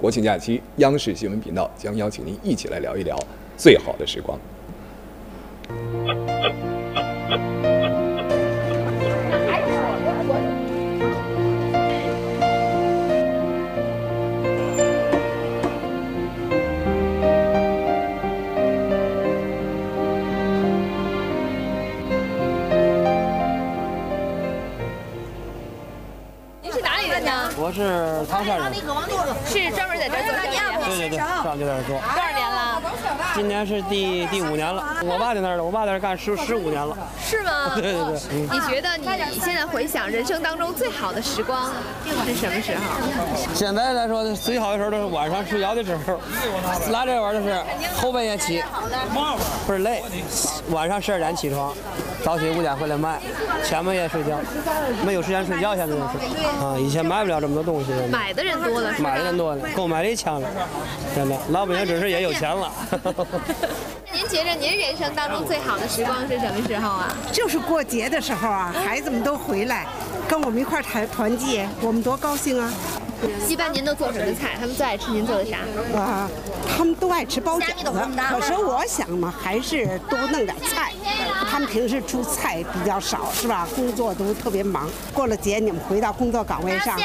国庆假期，央视新闻频道将邀请您一起来聊一聊最好的时光。我是唐山人，是专门在这儿做生意的？对对对，上就在这儿做，多少年了？今年是第第五年了。我爸在那儿了，我爸在这儿干十十五年了。是吗？对对对，嗯你觉得你现在回想人生当中最好的时光是什么时候？现在来说最好的时候都是晚上睡觉的时候，来这玩意儿就是后半夜起，倍儿累，晚上十二点起床，早起五点回来卖，前半夜睡觉，没有时间睡觉，现在就是啊，以前买不了这么多东西，买的人多了是吧？买的人多了，购买力强了，真的，老百姓真是也有钱了。您觉着您人生当中最好的时光是什么时候啊？就是过节的时候啊，孩子们都回来，跟我们一块儿团团聚，我们多高兴啊！一般您都做什么菜？他们最爱吃您做的啥？啊，他们都爱吃包饺子，可是我想嘛，还是多弄点菜。他们平时出菜比较少，是吧？工作都特别忙，过了节你们回到工作岗位上，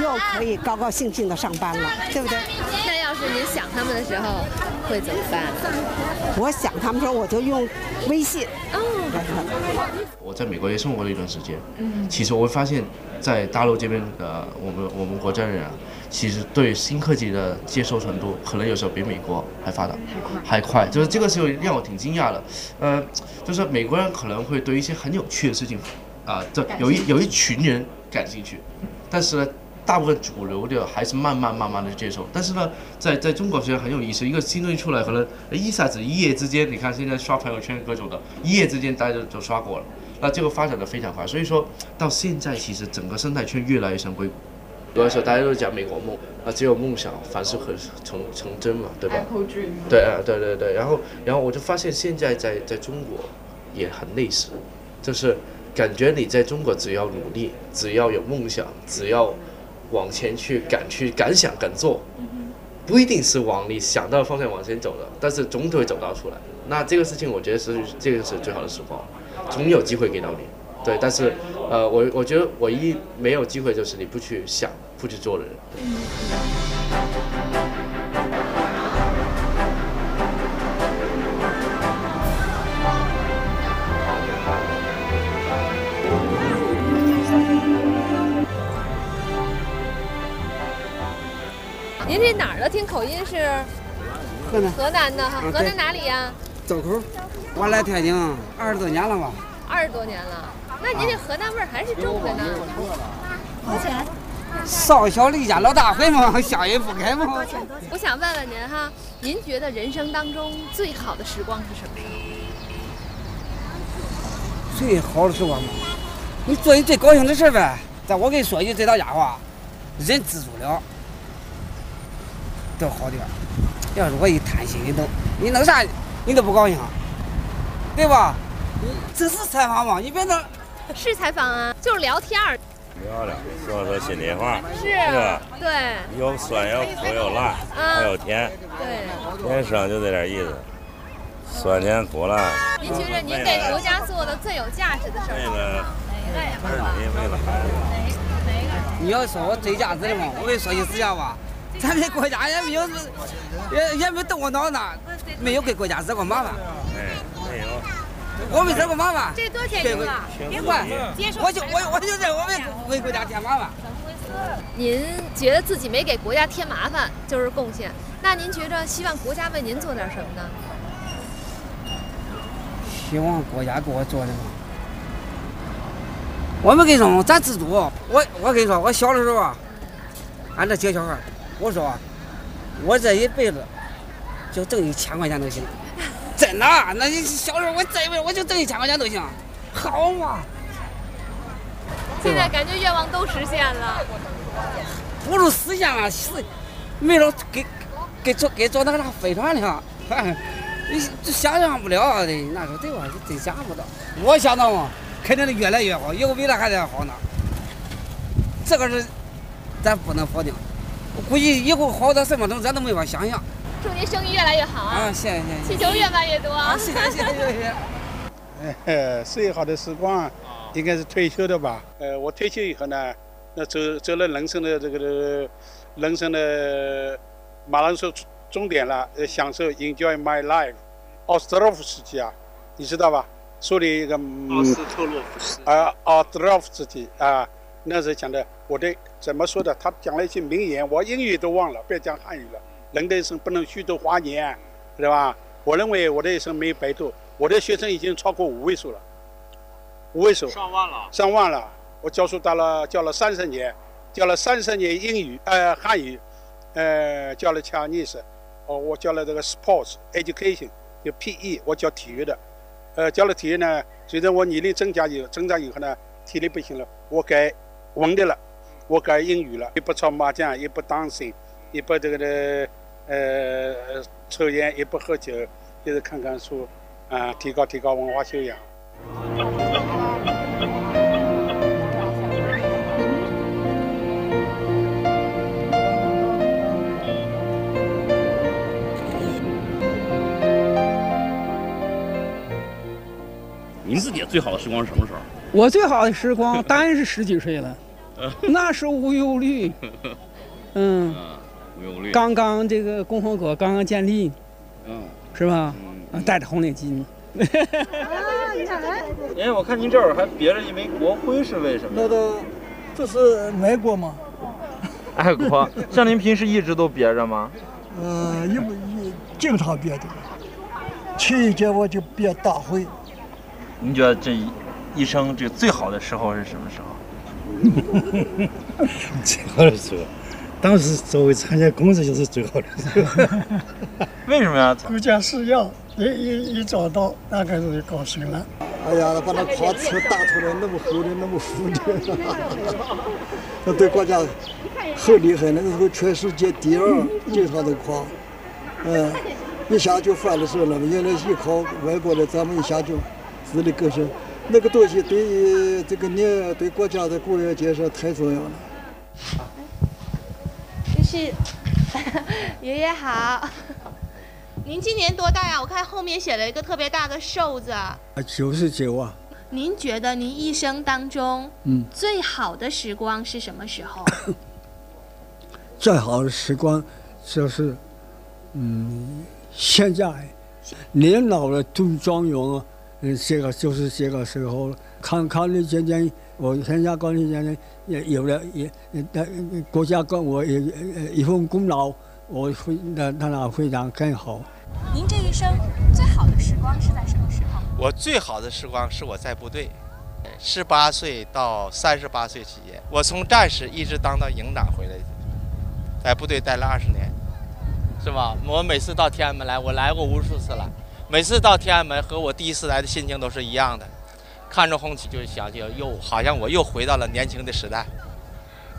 又可以高高兴兴的上班了，对不对？那要是您想他们的时候，会怎么办？我想他们说，我就用微信。我在美国也生活了一段时间，嗯其实我会发现，在大陆这边的我们我们国家人啊，其实对新科技的接受程度，可能有时候比美国还发达，还快，就是这个时候让我挺惊讶的。呃，就是美国人可能会对一些很有趣的事情，啊、这有一有一群人感兴趣，但是呢。大部分主流的还是慢慢慢慢的接受，但是呢，在在中国其实很有意思，一个新东西出来，可能一下子一夜之间，你看现在刷朋友圈各种的，一夜之间大家就就刷过了，那这个发展的非常快，所以说到现在其实整个生态圈越来越像硅谷。有的时候大家都讲美国梦，啊，只有梦想，凡事可成成真嘛，对吧？对啊，对对对，然后然后我就发现现在在在中国也很类似，就是感觉你在中国只要努力，只要有梦想，只要往前去敢去敢想敢做，不一定是往你想到的方向往前走的，但是总会走到出来。那这个事情我觉得是这个是最好的时候，总有机会给到你。对，但是呃，我我觉得唯一没有机会就是你不去想、不去做的人。口音是河南河南的哈？河南哪里呀？周口，我来天津二十多年了吧。二十多年了。那您这河南味儿还是重着呢。多少钱？少小离家老大回嘛，乡音不改嘛。我想问问您哈，您觉得人生当中最好的时光是什么时候？最好的时光嘛，你做你最高兴的事儿呗。但我跟你说一句这套家话，人知足了，都好点儿。要是我一贪心，你都你弄啥你都不高兴，对吧？你这是采访吗？你别弄。是采访啊，就是聊天儿。聊聊，说说心里话，是？对有酸有苦有辣，还有甜，对。人生就这点意思，酸甜苦辣。您觉得您给国家做的最有价值的事为儿？了儿女，为了孩子。你要说我最价值的嘛，我跟你说句实话吧，咱们国家也没有，也也没动过脑子，没有给国家惹过麻烦。哎，没有。我没惹过麻烦。这多天对津了，别管，我就我我就认我为为国家添麻烦。您觉得自己没给国家添麻烦就是贡献，那您觉着希望国家为您做点什么呢？希望国家给我做什么。我们跟你说，咱自主。我我跟你说，我小的时候啊，俺这几个小孩儿，我说啊，我这一辈子就挣一千块钱都行。真的，那你小时候我这一辈子我就挣一千块钱都行，好嘛？现在感觉愿望都实现了。不如实现了，是没了给给坐给坐那个啥飞船了，你这想象不了的，那个对吧？你真想不到。我想到嘛，肯定是越来越好，以后未来还得好呢。这个是咱不能否定。估计以后好到什么程度，咱都没法想象。祝您生意越来越好啊！谢谢谢谢，气球越卖越多啊。谢谢谢谢谢谢。呃，最 好的时光应该是退休的吧？呃，我退休以后呢，那走走了人生的这个人生的马上说终点了，呃，享受 enjoy my life。奥斯特洛夫斯基啊，你知道吧？说的一个奥斯特洛夫斯啊，奥斯特洛夫斯基啊，那时候讲的，我的怎么说的？他讲了一句名言，我英语都忘了，不要讲汉语了。人的一生不能虚度华年，对吧？我认为我的一生没有白度，我的学生已经超过五位数了，五位数，上万了，上万了。我教书到了教了三十年，教了三十年英语，呃，汉语，呃，教了 Chinese，哦，我教了这个 sports education，就 PE，我教体育的，呃，教了体育呢，随着我年龄增加以增长以后呢，体力不行了，我改文的了，我改英语了，也不炒麻将，也不打牌。也不这个的，呃，抽烟也不喝酒，就是看看书，啊，提高提高文化修养。您自己最好的时光是什么时候？我最好的时光 当然是十几岁了，那时候无忧虑，嗯。刚刚这个共和国刚刚建立，嗯，是吧？嗯，戴着红领巾。啊，你看，哎，我看您这儿还别着一枚国徽，是为什么？那都，这是爱国吗？爱国，像您平时一直都别着吗？呃，一不一经常别的，情人节我就别大会。你觉得这一生这最好的时候是什么时候？最好的时候。当时作为参加工作就是最好的时候，为什么呀？国家需要，一一一找到，那开始就高兴了。哎呀，把那矿车打出来那么厚的，那么富的，那对国家很厉害。那个时候全世界第二经常的矿，嗯，一下就翻了手了。原来依靠外国的，咱们一下就自力更生。那个东西对这个你对国家的工业建设太重要了。就是，爷爷好。您今年多大呀？我看后面写了一个特别大的寿字。啊，九十九啊。您觉得您一生当中，嗯，最好的时光是什么时候？最好的时光就是，嗯，现在，年老了读状元，嗯，这个就是这个时候。看看你今年，我参加过你今年也有了也呃国家跟我也一份功劳，我会那那非常更好。您这一生最好的时光是在什么时候？我最好的时光是我在部队，十八岁到三十八岁期间，我从战士一直当到营长回来，在部队待了二十年，是吧？我每次到天安门来，我来过无数次了，每次到天安门和我第一次来的心情都是一样的。看着红旗就想起，又好像我又回到了年轻的时代，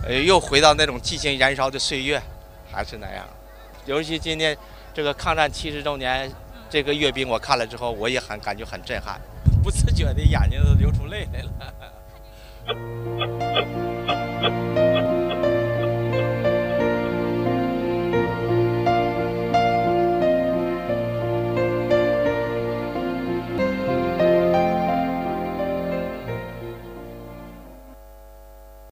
呃，又回到那种激情燃烧的岁月，还是那样。尤其今天这个抗战七十周年这个阅兵，我看了之后，我也很感觉很震撼，不自觉的眼睛都流出泪来了。